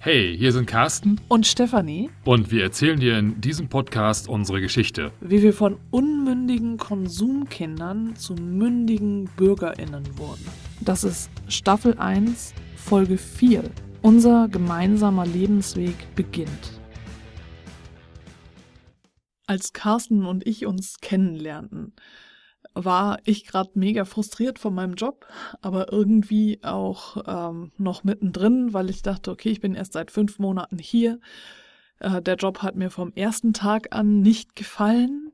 Hey, hier sind Carsten und Stefanie und wir erzählen dir in diesem Podcast unsere Geschichte. Wie wir von unmündigen Konsumkindern zu mündigen BürgerInnen wurden. Das ist Staffel 1, Folge 4. Unser gemeinsamer Lebensweg beginnt. Als Carsten und ich uns kennenlernten, war ich gerade mega frustriert von meinem Job, aber irgendwie auch ähm, noch mittendrin, weil ich dachte, okay, ich bin erst seit fünf Monaten hier. Äh, der Job hat mir vom ersten Tag an nicht gefallen.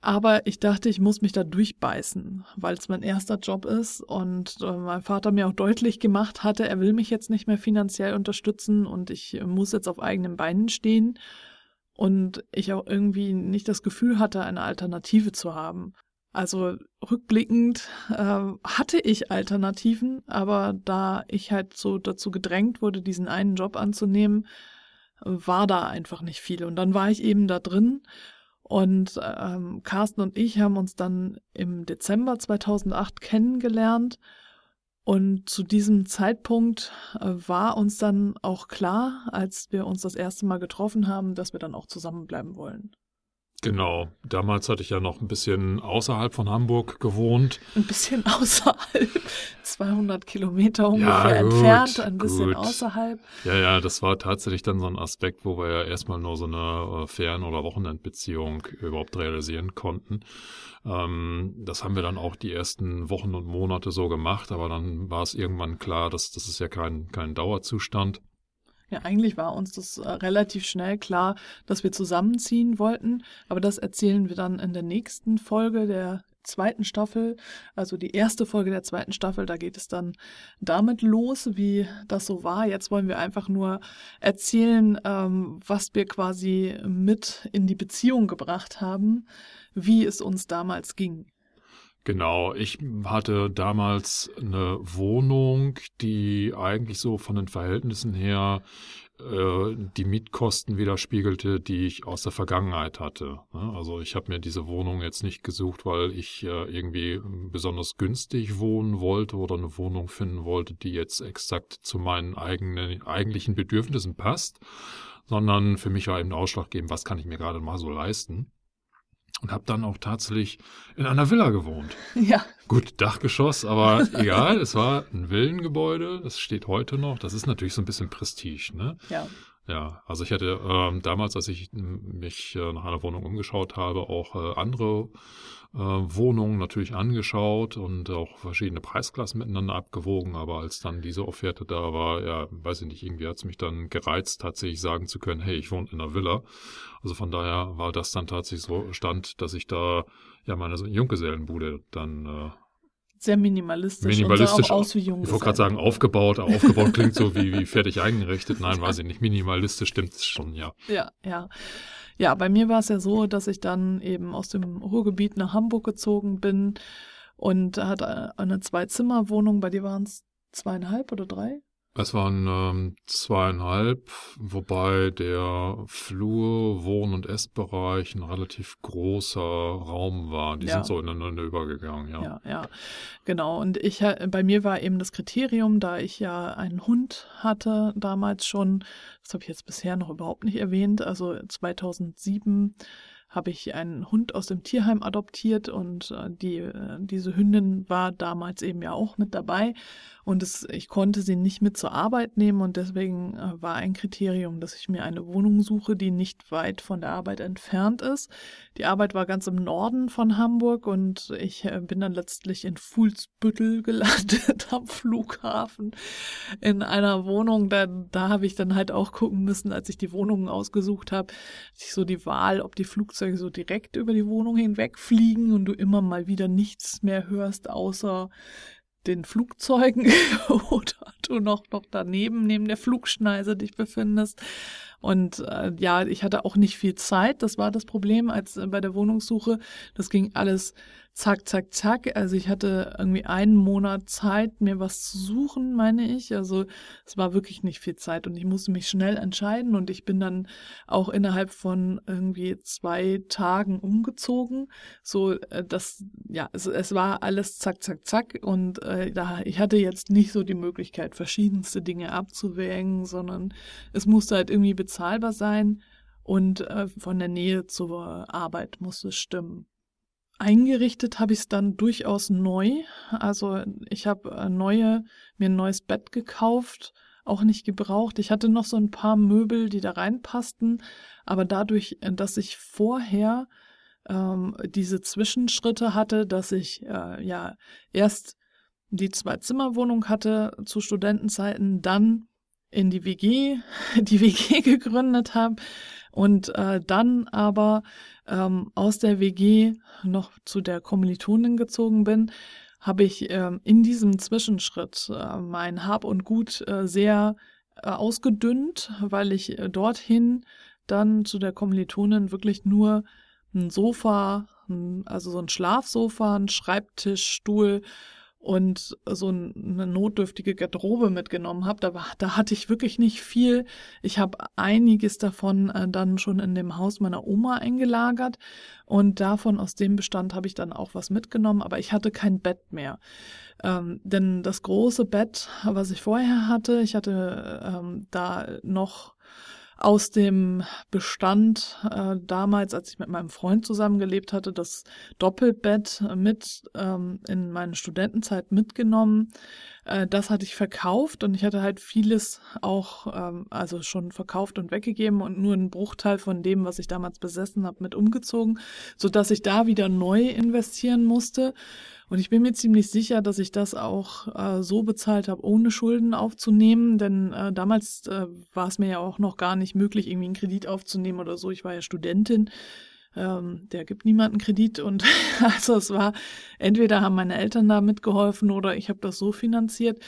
Aber ich dachte, ich muss mich da durchbeißen, weil es mein erster Job ist und äh, mein Vater mir auch deutlich gemacht hatte, er will mich jetzt nicht mehr finanziell unterstützen und ich muss jetzt auf eigenen Beinen stehen und ich auch irgendwie nicht das Gefühl hatte, eine Alternative zu haben. Also rückblickend äh, hatte ich Alternativen, aber da ich halt so dazu gedrängt wurde, diesen einen Job anzunehmen, war da einfach nicht viel. Und dann war ich eben da drin und ähm, Carsten und ich haben uns dann im Dezember 2008 kennengelernt. Und zu diesem Zeitpunkt äh, war uns dann auch klar, als wir uns das erste Mal getroffen haben, dass wir dann auch zusammenbleiben wollen. Genau. Damals hatte ich ja noch ein bisschen außerhalb von Hamburg gewohnt. Ein bisschen außerhalb. 200 Kilometer ungefähr ja, gut, entfernt, ein bisschen gut. außerhalb. Ja, ja, das war tatsächlich dann so ein Aspekt, wo wir ja erstmal nur so eine äh, Fern- oder Wochenendbeziehung überhaupt realisieren konnten. Ähm, das haben wir dann auch die ersten Wochen und Monate so gemacht, aber dann war es irgendwann klar, dass das ist ja kein, kein Dauerzustand. Ja, eigentlich war uns das äh, relativ schnell klar, dass wir zusammenziehen wollten, aber das erzählen wir dann in der nächsten Folge der zweiten Staffel, also die erste Folge der zweiten Staffel, da geht es dann damit los, wie das so war. Jetzt wollen wir einfach nur erzählen, ähm, was wir quasi mit in die Beziehung gebracht haben, wie es uns damals ging. Genau, ich hatte damals eine Wohnung, die eigentlich so von den Verhältnissen her äh, die Mietkosten widerspiegelte, die ich aus der Vergangenheit hatte. Ne? Also ich habe mir diese Wohnung jetzt nicht gesucht, weil ich äh, irgendwie besonders günstig wohnen wollte oder eine Wohnung finden wollte, die jetzt exakt zu meinen eigenen eigentlichen Bedürfnissen passt, sondern für mich war eben ausschlaggebend, was kann ich mir gerade mal so leisten und habe dann auch tatsächlich in einer Villa gewohnt. Ja. Gut, Dachgeschoss, aber egal, es war ein Villengebäude, das steht heute noch. Das ist natürlich so ein bisschen Prestige, ne? Ja. Ja, also ich hatte ähm, damals, als ich mich äh, nach einer Wohnung umgeschaut habe, auch äh, andere äh, Wohnungen natürlich angeschaut und auch verschiedene Preisklassen miteinander abgewogen. Aber als dann diese Offerte da war, ja, weiß ich nicht, irgendwie hat es mich dann gereizt, tatsächlich sagen zu können, hey, ich wohne in einer Villa. Also von daher war das dann tatsächlich so stand, dass ich da ja meine Junggesellenbude dann äh, sehr minimalistisch. Minimalistisch. Und aus wie Junggesellen. Ich wollte gerade sagen, aufgebaut. Aufgebaut klingt so wie, wie fertig eingerichtet. Nein, weiß ich nicht. Minimalistisch stimmt es schon, ja. Ja, ja. Ja, bei mir war es ja so, dass ich dann eben aus dem Ruhrgebiet nach Hamburg gezogen bin und hatte eine Zwei-Zimmer-Wohnung. Bei dir waren es zweieinhalb oder drei? Es waren ähm, zweieinhalb, wobei der Flur, Wohn- und Essbereich ein relativ großer Raum war. Die ja. sind so ineinander übergegangen, ja. Ja, ja, genau. Und ich, bei mir war eben das Kriterium, da ich ja einen Hund hatte damals schon, das habe ich jetzt bisher noch überhaupt nicht erwähnt, also 2007 habe ich einen Hund aus dem Tierheim adoptiert und äh, die, äh, diese Hündin war damals eben ja auch mit dabei und es, ich konnte sie nicht mit zur Arbeit nehmen und deswegen äh, war ein Kriterium, dass ich mir eine Wohnung suche, die nicht weit von der Arbeit entfernt ist. Die Arbeit war ganz im Norden von Hamburg und ich äh, bin dann letztlich in Fuhlsbüttel gelandet am Flughafen in einer Wohnung. Da, da habe ich dann halt auch gucken müssen, als ich die Wohnungen ausgesucht habe, ich so die Wahl, ob die Flugzeuge so direkt über die Wohnung hinweg fliegen und du immer mal wieder nichts mehr hörst, außer den Flugzeugen oder du noch, noch daneben, neben der Flugschneise dich befindest. Und äh, ja, ich hatte auch nicht viel Zeit. Das war das Problem als äh, bei der Wohnungssuche. Das ging alles zack, zack, zack. Also ich hatte irgendwie einen Monat Zeit, mir was zu suchen, meine ich. Also es war wirklich nicht viel Zeit und ich musste mich schnell entscheiden und ich bin dann auch innerhalb von irgendwie zwei Tagen umgezogen. So, äh, das, ja, es, es war alles zack, zack, zack und äh, da, ich hatte jetzt nicht so die Möglichkeit, verschiedenste Dinge abzuwägen, sondern es musste halt irgendwie bezahlbar sein und äh, von der Nähe zur Arbeit musste es stimmen. Eingerichtet habe ich es dann durchaus neu. Also ich habe äh, neue, mir ein neues Bett gekauft, auch nicht gebraucht. Ich hatte noch so ein paar Möbel, die da reinpassten, aber dadurch, äh, dass ich vorher ähm, diese Zwischenschritte hatte, dass ich äh, ja erst die Zwei-Zimmer-Wohnung hatte zu Studentenzeiten, dann in die WG, die WG gegründet habe und äh, dann aber ähm, aus der WG noch zu der Kommilitonin gezogen bin, habe ich ähm, in diesem Zwischenschritt äh, mein Hab und Gut äh, sehr äh, ausgedünnt, weil ich äh, dorthin dann zu der Kommilitonin wirklich nur ein Sofa, ein, also so ein Schlafsofa, ein Schreibtisch, Stuhl und so eine notdürftige Garderobe mitgenommen habe. Da, da hatte ich wirklich nicht viel. Ich habe einiges davon äh, dann schon in dem Haus meiner Oma eingelagert und davon aus dem Bestand habe ich dann auch was mitgenommen, aber ich hatte kein Bett mehr. Ähm, denn das große Bett, was ich vorher hatte, ich hatte ähm, da noch aus dem Bestand äh, damals, als ich mit meinem Freund zusammengelebt hatte, das Doppelbett mit ähm, in meine Studentenzeit mitgenommen. Äh, das hatte ich verkauft und ich hatte halt vieles auch, ähm, also schon verkauft und weggegeben und nur einen Bruchteil von dem, was ich damals besessen habe, mit umgezogen, so dass ich da wieder neu investieren musste. Und ich bin mir ziemlich sicher, dass ich das auch äh, so bezahlt habe, ohne Schulden aufzunehmen, denn äh, damals äh, war es mir ja auch noch gar nicht möglich, irgendwie einen Kredit aufzunehmen oder so. Ich war ja Studentin. Ähm, der gibt niemanden Kredit und also es war entweder haben meine Eltern da mitgeholfen oder ich habe das so finanziert.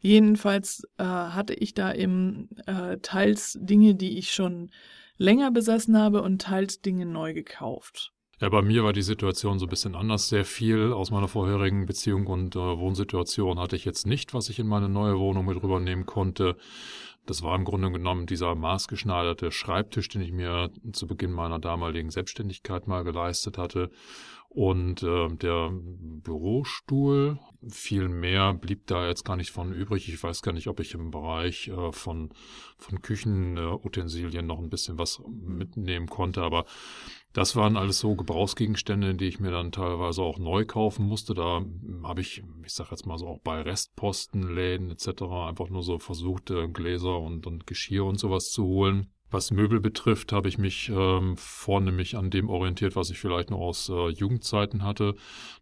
Jedenfalls äh, hatte ich da eben äh, teils Dinge, die ich schon länger besessen habe und teils Dinge neu gekauft. Ja, bei mir war die Situation so ein bisschen anders. Sehr viel aus meiner vorherigen Beziehung und äh, Wohnsituation hatte ich jetzt nicht, was ich in meine neue Wohnung mit rübernehmen konnte. Das war im Grunde genommen dieser maßgeschneiderte Schreibtisch, den ich mir zu Beginn meiner damaligen Selbstständigkeit mal geleistet hatte. Und äh, der Bürostuhl, viel mehr blieb da jetzt gar nicht von übrig. Ich weiß gar nicht, ob ich im Bereich äh, von, von Küchenutensilien noch ein bisschen was mitnehmen konnte, aber das waren alles so Gebrauchsgegenstände, die ich mir dann teilweise auch neu kaufen musste. Da habe ich, ich sage jetzt mal so auch bei Restposten, Läden etc. einfach nur so versucht, Gläser und, und Geschirr und sowas zu holen. Was Möbel betrifft, habe ich mich ähm, vornehmlich an dem orientiert, was ich vielleicht noch aus äh, Jugendzeiten hatte.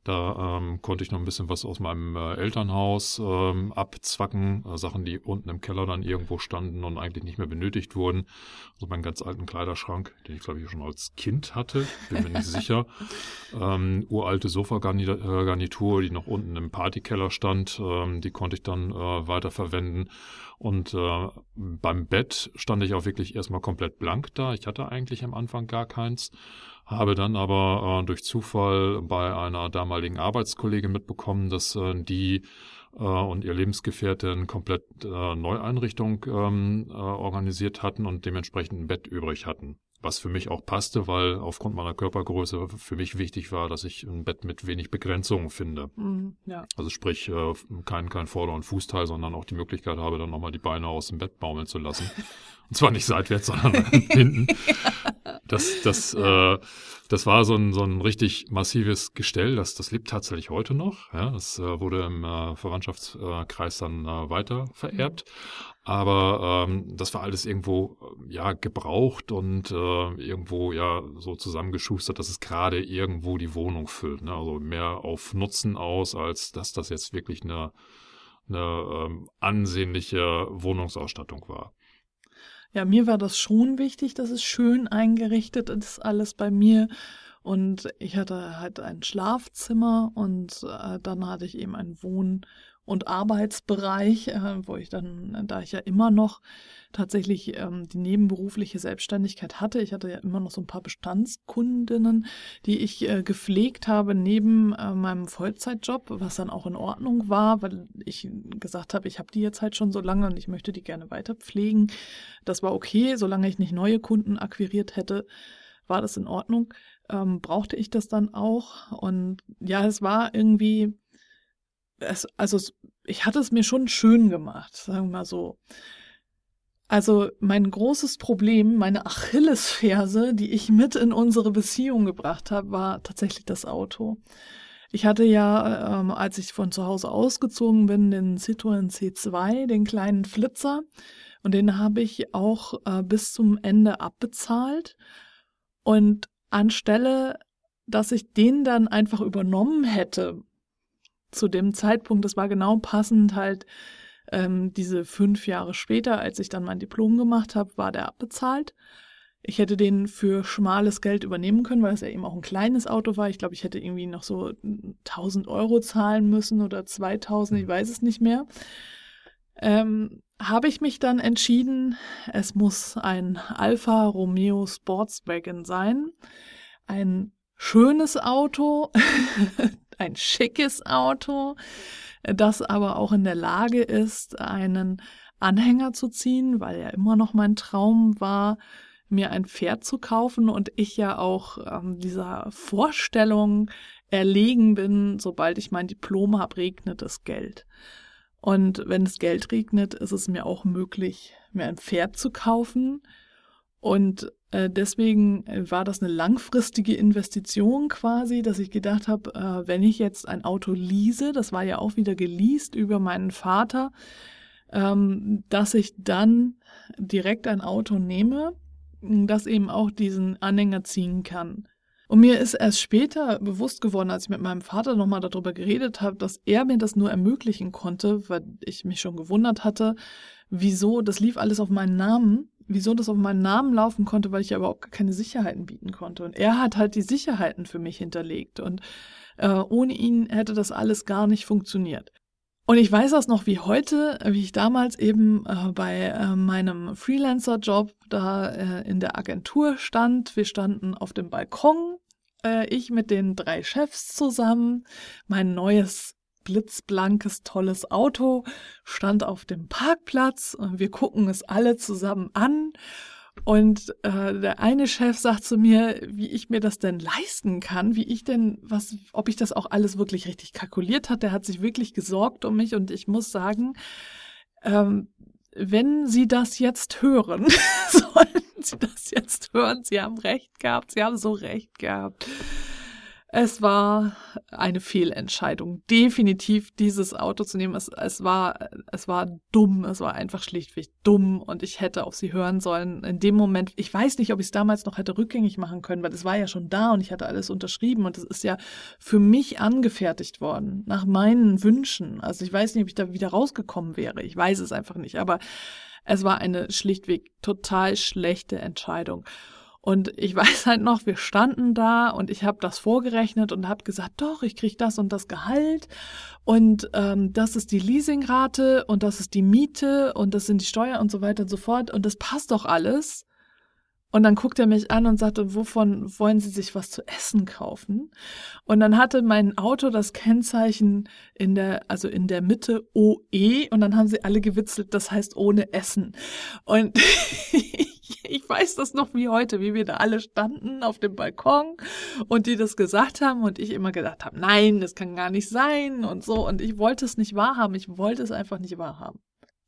Da ähm, konnte ich noch ein bisschen was aus meinem äh, Elternhaus ähm, abzwacken, äh, Sachen, die unten im Keller dann irgendwo standen und eigentlich nicht mehr benötigt wurden. Also meinen ganz alten Kleiderschrank, den ich glaube ich schon als Kind hatte, bin mir nicht sicher. Ähm, uralte Sofagarnitur, die noch unten im Partykeller stand, ähm, die konnte ich dann äh, weiterverwenden. Und äh, beim Bett stand ich auch wirklich erstmal komplett blank da. Ich hatte eigentlich am Anfang gar keins, habe dann aber äh, durch Zufall bei einer damaligen Arbeitskollegin mitbekommen, dass äh, die äh, und ihr Lebensgefährtin komplett äh, Neueinrichtung ähm, äh, organisiert hatten und dementsprechend ein Bett übrig hatten was für mich auch passte, weil aufgrund meiner Körpergröße für mich wichtig war, dass ich ein Bett mit wenig Begrenzungen finde. Mhm, ja. Also sprich, äh, kein, kein Vorder- und Fußteil, sondern auch die Möglichkeit habe, dann nochmal die Beine aus dem Bett baumeln zu lassen. Und zwar nicht seitwärts, sondern hinten. Das, das, äh, das war so ein, so ein richtig massives Gestell. Das, das lebt tatsächlich heute noch. Ja, das äh, wurde im äh, Verwandtschaftskreis dann äh, weiter vererbt. Aber ähm, das war alles irgendwo ja gebraucht und äh, irgendwo ja so zusammengeschustert, dass es gerade irgendwo die Wohnung füllt. Ne? Also mehr auf Nutzen aus, als dass das jetzt wirklich eine, eine ähm, ansehnliche Wohnungsausstattung war. Ja, mir war das schon wichtig, dass es schön eingerichtet ist, alles bei mir. Und ich hatte halt ein Schlafzimmer und äh, dann hatte ich eben ein Wohn- und Arbeitsbereich, äh, wo ich dann, da ich ja immer noch tatsächlich ähm, die nebenberufliche Selbstständigkeit hatte. Ich hatte ja immer noch so ein paar Bestandskundinnen, die ich äh, gepflegt habe neben äh, meinem Vollzeitjob, was dann auch in Ordnung war, weil ich gesagt habe, ich habe die jetzt halt schon so lange und ich möchte die gerne weiter pflegen. Das war okay, solange ich nicht neue Kunden akquiriert hätte, war das in Ordnung. Ähm, brauchte ich das dann auch und ja, es war irgendwie es, also ich hatte es mir schon schön gemacht, sagen wir mal so. Also mein großes Problem, meine Achillesferse, die ich mit in unsere Beziehung gebracht habe, war tatsächlich das Auto. Ich hatte ja, ähm, als ich von zu Hause ausgezogen bin, den Citroën C2, den kleinen Flitzer. Und den habe ich auch äh, bis zum Ende abbezahlt. Und anstelle, dass ich den dann einfach übernommen hätte, zu dem Zeitpunkt, das war genau passend halt ähm, diese fünf Jahre später, als ich dann mein Diplom gemacht habe, war der abbezahlt. Ich hätte den für schmales Geld übernehmen können, weil es ja eben auch ein kleines Auto war. Ich glaube, ich hätte irgendwie noch so 1000 Euro zahlen müssen oder 2000, ich weiß es nicht mehr. Ähm, habe ich mich dann entschieden, es muss ein Alfa Romeo Sportswagen sein. Ein schönes Auto, ein schickes Auto, das aber auch in der Lage ist, einen Anhänger zu ziehen, weil ja immer noch mein Traum war, mir ein Pferd zu kaufen und ich ja auch ähm, dieser Vorstellung erlegen bin, sobald ich mein Diplom habe, regnet es Geld. Und wenn es Geld regnet, ist es mir auch möglich, mir ein Pferd zu kaufen. Und deswegen äh, war das eine langfristige Investition quasi, dass ich gedacht habe, äh, wenn ich jetzt ein Auto lease, das war ja auch wieder geleast über meinen Vater, ähm, dass ich dann direkt ein Auto nehme, das eben auch diesen Anhänger ziehen kann. Und mir ist erst später bewusst geworden, als ich mit meinem Vater nochmal darüber geredet habe, dass er mir das nur ermöglichen konnte, weil ich mich schon gewundert hatte, wieso, das lief alles auf meinen Namen wieso das auf meinen Namen laufen konnte, weil ich ja überhaupt keine Sicherheiten bieten konnte. Und er hat halt die Sicherheiten für mich hinterlegt. Und äh, ohne ihn hätte das alles gar nicht funktioniert. Und ich weiß das noch wie heute, wie ich damals eben äh, bei äh, meinem Freelancer-Job da äh, in der Agentur stand. Wir standen auf dem Balkon, äh, ich mit den drei Chefs zusammen, mein neues blitzblankes, tolles Auto stand auf dem Parkplatz und wir gucken es alle zusammen an. Und äh, der eine Chef sagt zu mir, wie ich mir das denn leisten kann, wie ich denn, was, ob ich das auch alles wirklich richtig kalkuliert hat. Der hat sich wirklich gesorgt um mich und ich muss sagen, ähm, wenn Sie das jetzt hören, sollten Sie das jetzt hören. Sie haben recht gehabt, Sie haben so recht gehabt. Es war eine Fehlentscheidung, definitiv dieses Auto zu nehmen. Es, es, war, es war dumm, es war einfach schlichtweg dumm und ich hätte auf sie hören sollen. In dem Moment, ich weiß nicht, ob ich es damals noch hätte rückgängig machen können, weil es war ja schon da und ich hatte alles unterschrieben und es ist ja für mich angefertigt worden, nach meinen Wünschen. Also ich weiß nicht, ob ich da wieder rausgekommen wäre. Ich weiß es einfach nicht, aber es war eine schlichtweg total schlechte Entscheidung. Und ich weiß halt noch, wir standen da und ich habe das vorgerechnet und habe gesagt, doch, ich krieg das und das Gehalt und ähm, das ist die Leasingrate und das ist die Miete und das sind die Steuern und so weiter und so fort und das passt doch alles. Und dann guckt er mich an und sagte, wovon wollen Sie sich was zu essen kaufen? Und dann hatte mein Auto das Kennzeichen in der, also in der Mitte OE und dann haben sie alle gewitzelt, das heißt ohne Essen. Und ich weiß das noch wie heute, wie wir da alle standen auf dem Balkon und die das gesagt haben und ich immer gedacht habe, nein, das kann gar nicht sein und so. Und ich wollte es nicht wahrhaben. Ich wollte es einfach nicht wahrhaben.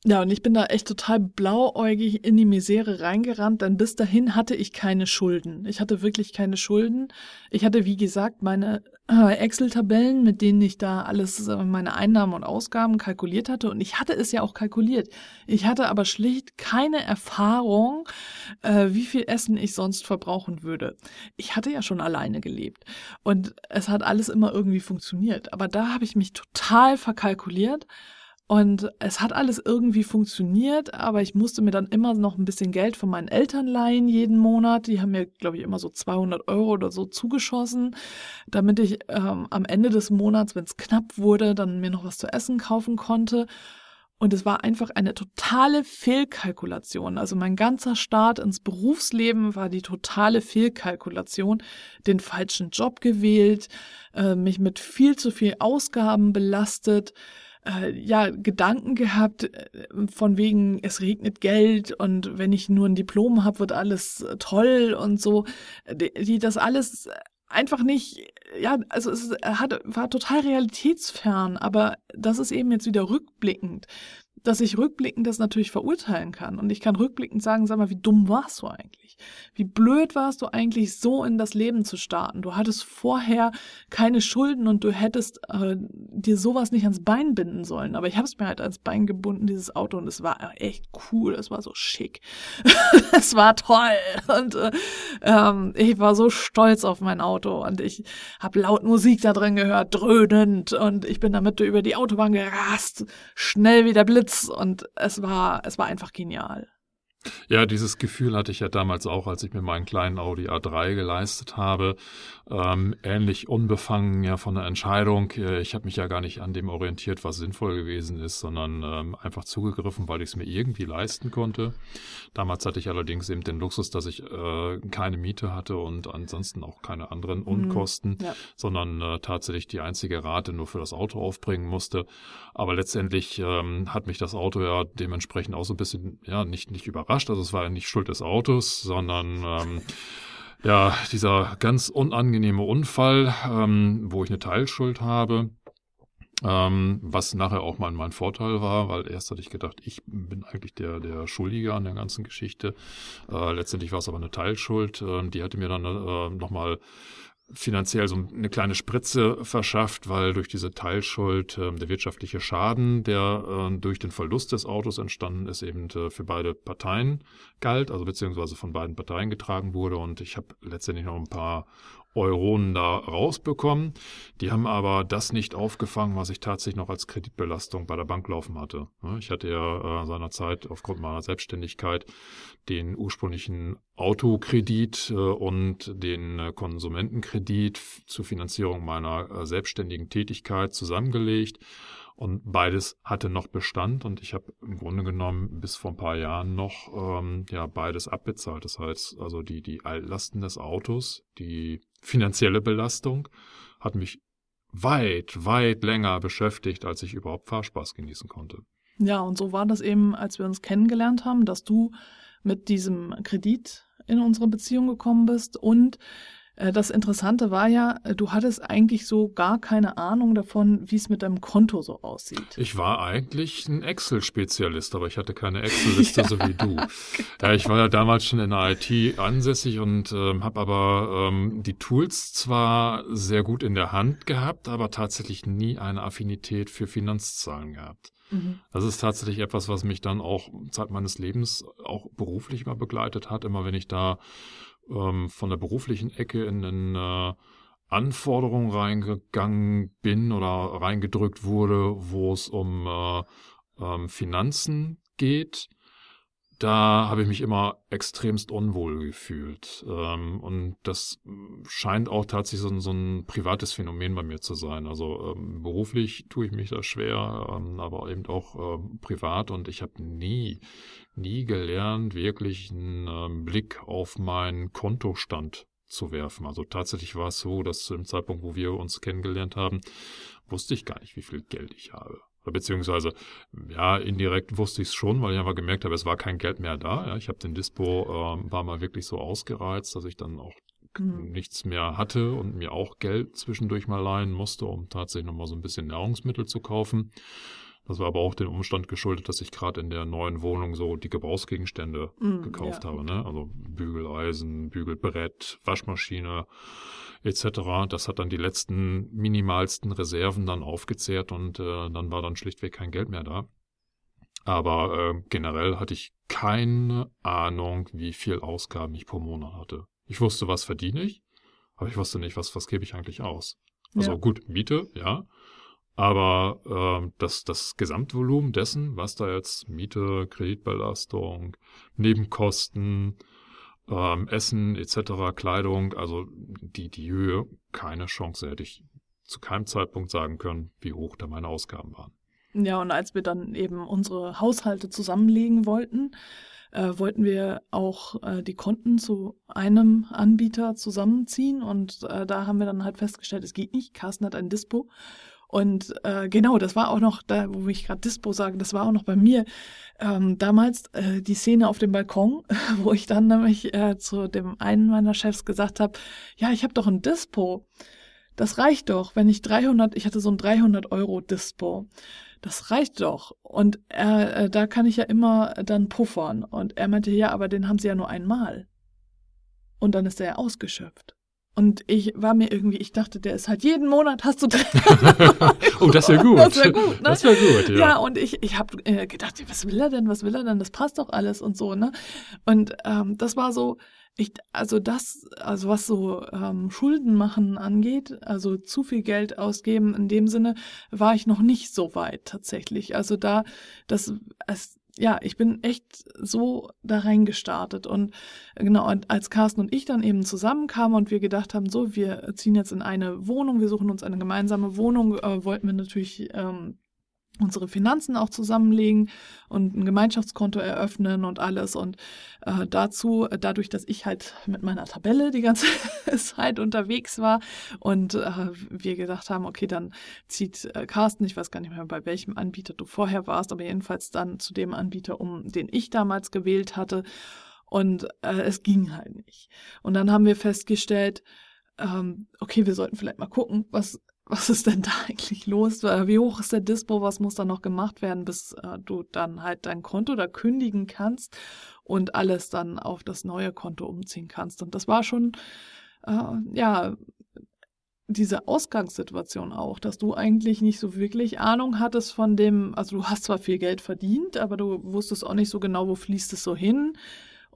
Ja, und ich bin da echt total blauäugig in die Misere reingerannt, denn bis dahin hatte ich keine Schulden. Ich hatte wirklich keine Schulden. Ich hatte, wie gesagt, meine äh, Excel-Tabellen, mit denen ich da alles, äh, meine Einnahmen und Ausgaben kalkuliert hatte. Und ich hatte es ja auch kalkuliert. Ich hatte aber schlicht keine Erfahrung, äh, wie viel Essen ich sonst verbrauchen würde. Ich hatte ja schon alleine gelebt. Und es hat alles immer irgendwie funktioniert. Aber da habe ich mich total verkalkuliert Und es hat alles irgendwie funktioniert, aber ich musste mir dann immer noch ein bisschen Geld von meinen Eltern leihen jeden Monat. Die haben mir, glaube ich, immer so 200 Euro oder so zugeschossen, damit ich ähm, am Ende des Monats, wenn es knapp wurde, dann mir noch was zu essen kaufen konnte. Und es war einfach eine totale Fehlkalkulation. Also mein ganzer Start ins Berufsleben war die totale Fehlkalkulation. Den falschen Job gewählt, äh, mich mit viel zu viel Ausgaben belastet äh, ja, Gedanken gehabt, äh, von wegen, es regnet Geld und wenn ich nur ein Diplom habe, wird alles äh, toll und so, die, die das alles einfach nicht, ja, also es hat, war total realitätsfern, aber das ist eben jetzt wieder rückblickend dass ich rückblickend das natürlich verurteilen kann. Und ich kann rückblickend sagen, sag mal, wie dumm warst du eigentlich? Wie blöd warst du eigentlich, so in das Leben zu starten? Du hattest vorher keine Schulden und du hättest äh, dir sowas nicht ans Bein binden sollen. Aber ich habe es mir halt ans Bein gebunden, dieses Auto, und es war echt cool. Es war so schick. es war toll. Und äh, ähm, ich war so stolz auf mein Auto und ich habe laut Musik da drin gehört, dröhnend. Und ich bin damit über die Autobahn gerast, schnell wie der Blitz und es war, es war einfach genial. Ja, dieses Gefühl hatte ich ja damals auch, als ich mir meinen kleinen Audi A3 geleistet habe. Ähm, ähnlich unbefangen ja von der Entscheidung. Äh, ich habe mich ja gar nicht an dem orientiert, was sinnvoll gewesen ist, sondern ähm, einfach zugegriffen, weil ich es mir irgendwie leisten konnte. Damals hatte ich allerdings eben den Luxus, dass ich äh, keine Miete hatte und ansonsten auch keine anderen mhm. Unkosten, ja. sondern äh, tatsächlich die einzige Rate nur für das Auto aufbringen musste. Aber letztendlich ähm, hat mich das Auto ja dementsprechend auch so ein bisschen, ja, nicht, nicht überrascht. Also es war ja nicht Schuld des Autos, sondern ähm, ja, dieser ganz unangenehme Unfall, ähm, wo ich eine Teilschuld habe. Ähm, was nachher auch mal mein Vorteil war, weil erst hatte ich gedacht, ich bin eigentlich der, der Schuldige an der ganzen Geschichte. Äh, letztendlich war es aber eine Teilschuld. Äh, die hatte mir dann äh, nochmal finanziell so eine kleine Spritze verschafft, weil durch diese Teilschuld äh, der wirtschaftliche Schaden, der äh, durch den Verlust des Autos entstanden ist, eben äh, für beide Parteien galt, also beziehungsweise von beiden Parteien getragen wurde. Und ich habe letztendlich noch ein paar Euronen da rausbekommen. Die haben aber das nicht aufgefangen, was ich tatsächlich noch als Kreditbelastung bei der Bank laufen hatte. Ich hatte ja äh, seinerzeit aufgrund meiner Selbstständigkeit den ursprünglichen Autokredit äh, und den äh, Konsumentenkredit zur Finanzierung meiner selbstständigen Tätigkeit zusammengelegt. Und beides hatte noch Bestand und ich habe im Grunde genommen bis vor ein paar Jahren noch ähm, ja beides abbezahlt. Das heißt also die die Altlasten des Autos, die finanzielle Belastung hat mich weit weit länger beschäftigt, als ich überhaupt Fahrspaß genießen konnte. Ja, und so war das eben, als wir uns kennengelernt haben, dass du mit diesem Kredit in unsere Beziehung gekommen bist und das Interessante war ja, äh, du hattest eigentlich so gar keine Ahnung davon, wie es mit deinem Konto so aussieht. Ich war eigentlich ein Excel-Spezialist, aber ich hatte keine Excel-Liste ja, so wie du. Genau. Ja, ich war ja damals schon in der IT ansässig und ähm, habe aber ähm, die Tools zwar sehr gut in der Hand gehabt, aber tatsächlich nie eine Affinität für Finanzzahlen gehabt. Mhm. Das ist tatsächlich etwas, was mich dann auch Zeit meines Lebens auch beruflich mal begleitet hat. Immer wenn ich da ähm, von der beruflichen Ecke in den äh, Anforderungen reingegangen bin oder reingedrückt wurde, wo es um äh, ähm, Finanzen geht, da habe ich mich immer extremst unwohl gefühlt. Ähm, und das scheint auch tatsächlich so, so, ein privates Phänomen bei mir zu sein. Also ähm, beruflich tue ich mich da schwer, ähm, aber eben auch ähm, privat. Und ich habe nie, nie gelernt, wirklich einen ähm, Blick auf meinen Kontostand zu werfen. Also tatsächlich war es so, dass zu dem Zeitpunkt, wo wir uns kennengelernt haben, wusste ich gar nicht, wie viel Geld ich habe beziehungsweise, ja, indirekt wusste ich es schon, weil ich einfach gemerkt habe, es war kein Geld mehr da. Ja. Ich habe den Dispo, äh, war mal wirklich so ausgereizt, dass ich dann auch mhm. nichts mehr hatte und mir auch Geld zwischendurch mal leihen musste, um tatsächlich nochmal so ein bisschen Nahrungsmittel zu kaufen. Das war aber auch dem Umstand geschuldet, dass ich gerade in der neuen Wohnung so die Gebrauchsgegenstände mm, gekauft ja. habe. Ne? Also Bügeleisen, Bügelbrett, Waschmaschine etc. Das hat dann die letzten minimalsten Reserven dann aufgezehrt und äh, dann war dann schlichtweg kein Geld mehr da. Aber äh, generell hatte ich keine Ahnung, wie viel Ausgaben ich pro Monat hatte. Ich wusste, was verdiene ich, aber ich wusste nicht, was, was gebe ich eigentlich aus. Also ja. gut, Miete, ja, Aber äh, das, das Gesamtvolumen dessen, was da jetzt Miete, Kreditbelastung, Nebenkosten, ähm, Essen etc., Kleidung, also die, die Höhe, keine Chance hätte ich zu keinem Zeitpunkt sagen können, wie hoch da meine Ausgaben waren. Ja, und als wir dann eben unsere Haushalte zusammenlegen wollten, äh, wollten wir auch äh, die Konten zu einem Anbieter zusammenziehen und äh, da haben wir dann halt festgestellt, es geht nicht. Carsten hat ein Dispo und äh, genau, das war auch noch, da, wo ich gerade Dispo sage, das war auch noch bei mir ähm, damals äh, die Szene auf dem Balkon, wo ich dann nämlich äh, zu dem einen meiner Chefs gesagt habe, ja, ich habe doch ein Dispo. Das reicht doch, wenn ich 300, ich hatte so ein 300 Euro Dispo. Das reicht doch. Und äh, da kann ich ja immer dann puffern. Und er meinte, ja, aber den haben sie ja nur einmal. Und dann ist er ja ausgeschöpft. Und ich war mir irgendwie, ich dachte, der ist halt jeden Monat hast du. oh, das wäre gut. Das wäre gut, ne? Das wäre gut, ja. Ja, und ich, ich habe äh, gedacht, was will er denn, was will er denn? Das passt doch alles und so, ne? Und ähm, das war so, ich, also das, also was so ähm, Schulden machen angeht, also zu viel Geld ausgeben, in dem Sinne war ich noch nicht so weit tatsächlich. Also da, das, es, ja, ich bin echt so da reingestartet. Und genau, und als Carsten und ich dann eben zusammenkamen und wir gedacht haben, so, wir ziehen jetzt in eine Wohnung, wir suchen uns eine gemeinsame Wohnung, äh, wollten wir natürlich ähm, unsere Finanzen auch zusammenlegen und ein Gemeinschaftskonto eröffnen und alles. Und äh, dazu, dadurch, dass ich halt mit meiner Tabelle die ganze Zeit unterwegs war und äh, wir gedacht haben, okay, dann zieht äh, Carsten, ich weiß gar nicht mehr, bei welchem Anbieter du vorher warst, aber jedenfalls dann zu dem Anbieter, um den ich damals gewählt hatte. Und äh, es ging halt nicht. Und dann haben wir festgestellt, ähm, okay, wir sollten vielleicht mal gucken, was was ist denn da eigentlich los? Äh, wie hoch ist der Dispo? Was muss da noch gemacht werden, bis äh, du dann halt dein Konto da kündigen kannst und alles dann auf das neue Konto umziehen kannst? Und das war schon, äh, ja, diese Ausgangssituation auch, dass du eigentlich nicht so wirklich Ahnung hattest von dem, also du hast zwar viel Geld verdient, aber du wusstest auch nicht so genau, wo fließt es so hin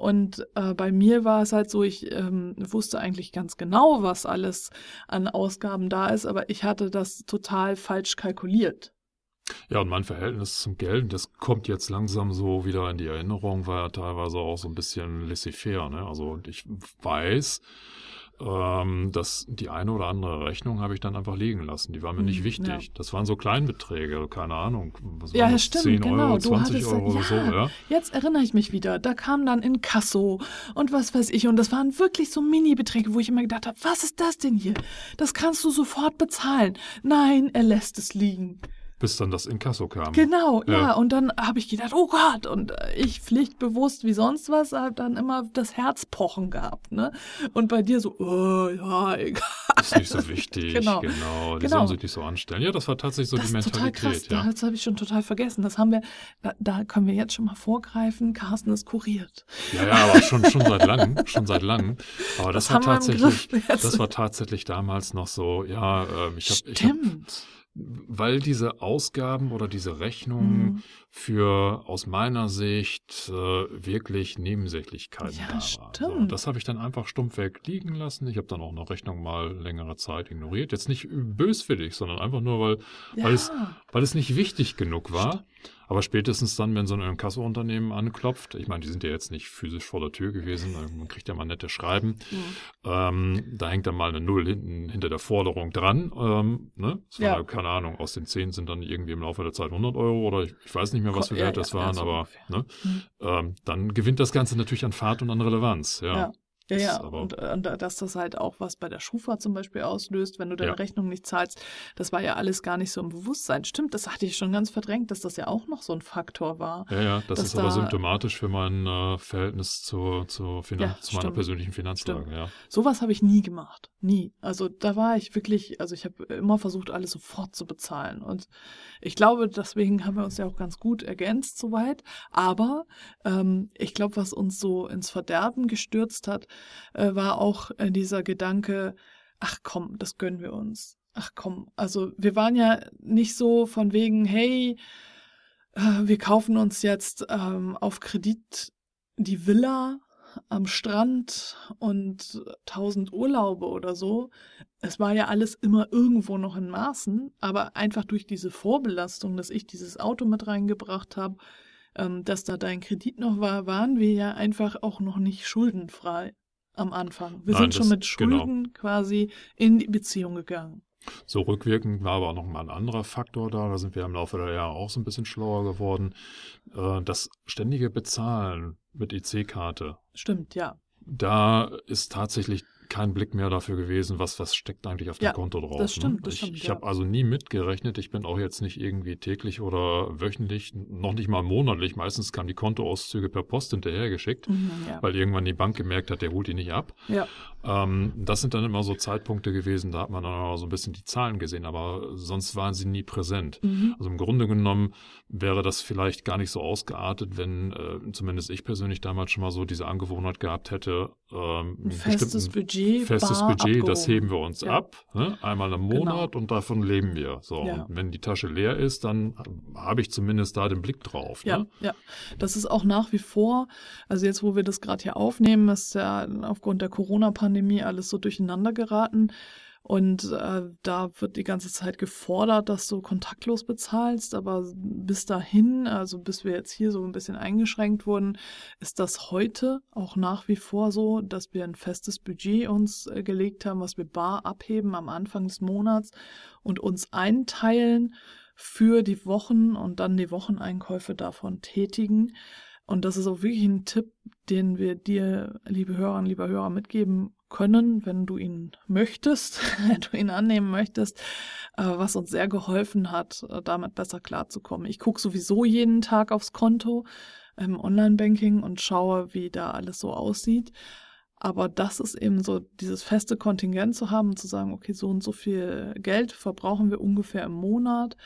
und äh, bei mir war es halt so, ich ähm, wusste eigentlich ganz genau, was alles an Ausgaben da ist, aber ich hatte das total falsch kalkuliert. Ja, und mein Verhältnis zum Geld, das kommt jetzt langsam so wieder in die Erinnerung, war ja teilweise auch so ein bisschen laissez-faire. Ne? Also ich weiß, ähm, dass die eine oder andere Rechnung habe ich dann einfach liegen lassen. Die war mir nicht hm, wichtig. Ja. Das waren so Kleinbeträge, keine Ahnung. Was ja, das stimmt, 10 genau. Euro, 20 Euro oder ja, so, ja. Jetzt erinnere ich mich wieder. Da kam dann in Kasso und was weiß ich. Und das waren wirklich so Mini-Beträge, wo ich immer gedacht habe, was ist das denn hier? Das kannst du sofort bezahlen. Nein, er lässt es liegen bis dann das Inkasso kam. Genau, ja. ja. Und dann habe ich gedacht, oh Gott, und äh, ich pflichtbewusst wie sonst was, habe dann immer das Herz pochen gehabt, ne? Und bei dir so, oh, ja, egal. Ist nicht so wichtig, genau. genau. Die genau. sollen sich nicht so anstellen. Ja, das war tatsächlich so das die Mentalität. Total krass. Ja. Das habe ich schon total vergessen. Das haben wir, da, da, können wir jetzt schon mal vorgreifen. Carsten ist kuriert. Ja, ja, aber schon, schon seit langem, schon seit langem. Aber das, das war tatsächlich, das war tatsächlich damals noch so, ja, äh, ich habe, ich habe weil diese Ausgaben oder diese Rechnungen mhm. Für aus meiner Sicht äh, wirklich Nebensächlichkeiten ja, da. Stimmt. So, das habe ich dann einfach stumpf weg liegen lassen. Ich habe dann auch eine Rechnung mal längere Zeit ignoriert. Jetzt nicht böswillig, sondern einfach nur, weil, ja. weil, es, weil es nicht wichtig genug war. Aber spätestens dann, wenn so ein Kassounternehmen anklopft, ich meine, die sind ja jetzt nicht physisch vor der Tür gewesen, man kriegt ja mal nette Schreiben, mhm. ähm, da hängt dann mal eine Null hinten hinter der Forderung dran. Ähm, ne? Das war, ja. keine Ahnung, aus den zehn sind dann irgendwie im Laufe der Zeit 100 Euro oder ich, ich weiß nicht mehr, was für Wert ja, das waren, aber ne? Mhm. Ähm, dann gewinnt das Ganze natürlich an Fahrt und an Relevanz. ja. Ja, ja, und, und, dass das halt auch was bei der Schufa zum Beispiel auslöst, wenn du deine ja. Rechnung nicht zahlst, das war ja alles gar nicht so im Bewusstsein. Stimmt, das hatte ich schon ganz verdrängt, dass das ja auch noch so ein Faktor war. Ja, ja, das ist da, aber symptomatisch für mein äh, Verhältnis zu, zu, Finan ja, zu meiner persönlichen Finanzlage. Stimmt. Ja. Sowas habe ich nie gemacht. Nie. Also da war ich wirklich, also ich habe immer versucht, alles sofort zu bezahlen. Und ich glaube, deswegen haben wir uns ja auch ganz gut ergänzt soweit. Aber ähm, ich glaube, was uns so ins Verderben gestürzt hat, äh, war auch äh, dieser Gedanke, ach komm, das gönnen wir uns. Ach komm, also wir waren ja nicht so von wegen, hey, äh, wir kaufen uns jetzt ähm, auf Kredit die Villa, am Strand und tausend Urlaube oder so. Es war ja alles immer irgendwo noch in Maßen, aber einfach durch diese Vorbelastung, dass ich dieses Auto mit reingebracht habe, ähm, dass da dein Kredit noch war, waren wir ja einfach auch noch nicht schuldenfrei am Anfang. Wir Nein, sind schon das- mit Schulden quasi in die Beziehung gegangen. So rückwirkend war aber auch nochmal ein anderer Faktor da. Da sind wir im Laufe der Jahre auch so ein bisschen schlauer geworden. Äh, Das ständige Bezahlen mit EC-Karte, Stimmt, ja. da ist tatsächlich kein Blick mehr dafür gewesen, was, was steckt eigentlich auf dem Ja, Konto drauf. das stimmt, ne? das ich stimmt, ich ja. habe also nie mitgerechnet. Ich bin auch jetzt nicht irgendwie täglich oder wöchentlich, noch nicht mal monatlich. Meistens kamen die Kontoauszüge per Post hinterhergeschickt, Mhm, ja. weil irgendwann die Bank gemerkt hat, der holt die nicht ab. ja. Ähm, das sind dann immer so Zeitpunkte gewesen, da hat man dann auch so ein bisschen die Zahlen gesehen, aber sonst waren sie nie präsent. Mhm. Also im Grunde genommen wäre das vielleicht gar nicht so ausgeartet, wenn äh, zumindest ich persönlich damals schon mal so diese Angewohnheit gehabt hätte, ähm, Ein festes Budget. festes bar Budget, das abgehoben. heben wir uns Ja. ab, ne? einmal im Genau. Monat und davon leben wir. So, Ja. und wenn die Tasche leer ist, dann habe ich zumindest da den Blick drauf. Ja, Ne? ja. Das ist auch nach wie vor, also jetzt, wo wir das gerade hier aufnehmen, ist ja aufgrund der Corona-Pandemie alles so durcheinander geraten. Und äh, da wird die ganze Zeit gefordert, dass du kontaktlos bezahlst. Aber bis dahin, also bis wir jetzt hier so ein bisschen eingeschränkt wurden, ist das heute auch nach wie vor so, dass wir ein festes Budget uns äh, gelegt haben, was wir bar abheben am Anfang des Monats und uns einteilen für die Wochen und dann die Wocheneinkäufe davon tätigen. Und das ist auch wirklich ein Tipp, den wir dir, liebe Hörerinnen, lieber Hörer, mitgeben können, wenn du ihn möchtest, wenn du ihn annehmen möchtest, äh, was uns sehr geholfen hat, äh, damit besser klarzukommen. Ich gucke sowieso jeden Tag aufs Konto im Online-Banking und schaue, wie da alles so aussieht. Aber das ist eben so, dieses feste Kontingent zu haben und zu sagen, okay, so und so viel Geld verbrauchen wir ungefähr im Monat.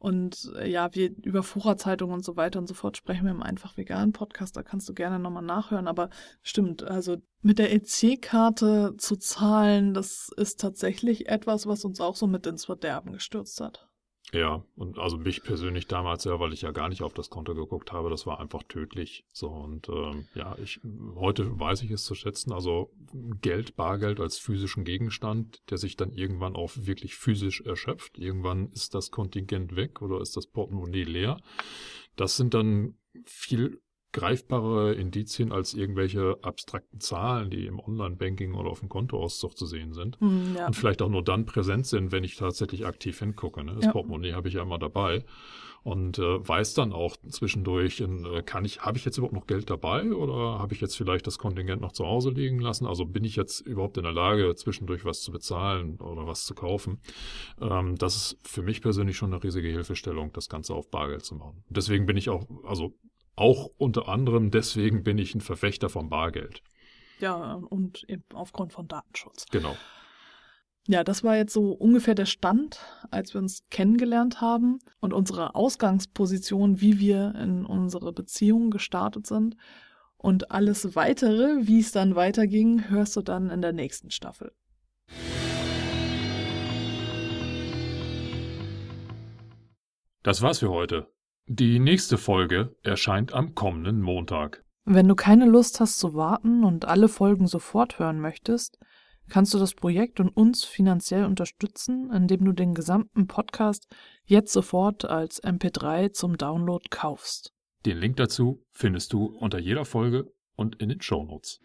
Und äh, ja, wir über Vorratshaltung und so weiter und so fort sprechen wir im Einfach Vegan Podcast, da kannst du gerne nochmal nachhören. Aber stimmt, also mit der EC-Karte zu zahlen, das ist tatsächlich etwas, was uns auch so mit ins Verderben gestürzt hat. Ja, und also mich persönlich damals ja, weil ich ja gar nicht auf das Konto geguckt habe, das war einfach tödlich. So und ähm, ja, ich heute weiß ich es zu schätzen. Also Geld, Bargeld als physischen Gegenstand, der sich dann irgendwann auch wirklich physisch erschöpft. Irgendwann ist das Kontingent weg oder ist das Portemonnaie leer. Das sind dann viel greifbare Indizien als irgendwelche abstrakten Zahlen, die im Online-Banking oder auf dem Kontoauszug zu sehen sind. Hm, ja. Und vielleicht auch nur dann präsent sind, wenn ich tatsächlich aktiv hingucke. Ne? Das Ja. Portemonnaie habe ich ja immer dabei und äh, weiß dann auch zwischendurch, äh, kann ich, habe ich jetzt überhaupt noch Geld dabei oder habe ich jetzt vielleicht das Kontingent noch zu Hause liegen lassen? Also bin ich jetzt überhaupt in der Lage, zwischendurch was zu bezahlen oder was zu kaufen? Ähm, das ist für mich persönlich schon eine riesige Hilfestellung, das Ganze auf Bargeld zu machen. Deswegen bin ich auch, also auch unter anderem deswegen bin ich ein Verfechter vom Bargeld. ja, und aufgrund von Datenschutz. Genau. Ja, das war jetzt so ungefähr der Stand, als wir uns kennengelernt haben und unsere Ausgangsposition, wie wir in unsere Beziehung gestartet sind. Und alles weitere, wie es dann weiterging, hörst du dann in der nächsten Staffel. Das war's für heute. Die nächste Folge erscheint am kommenden Montag. Wenn du keine Lust hast zu warten und alle Folgen sofort hören möchtest, kannst du das Projekt und uns finanziell unterstützen, indem du den gesamten Podcast jetzt sofort als MP3 zum Download kaufst. Den Link dazu findest du unter jeder Folge und in den Shownotes.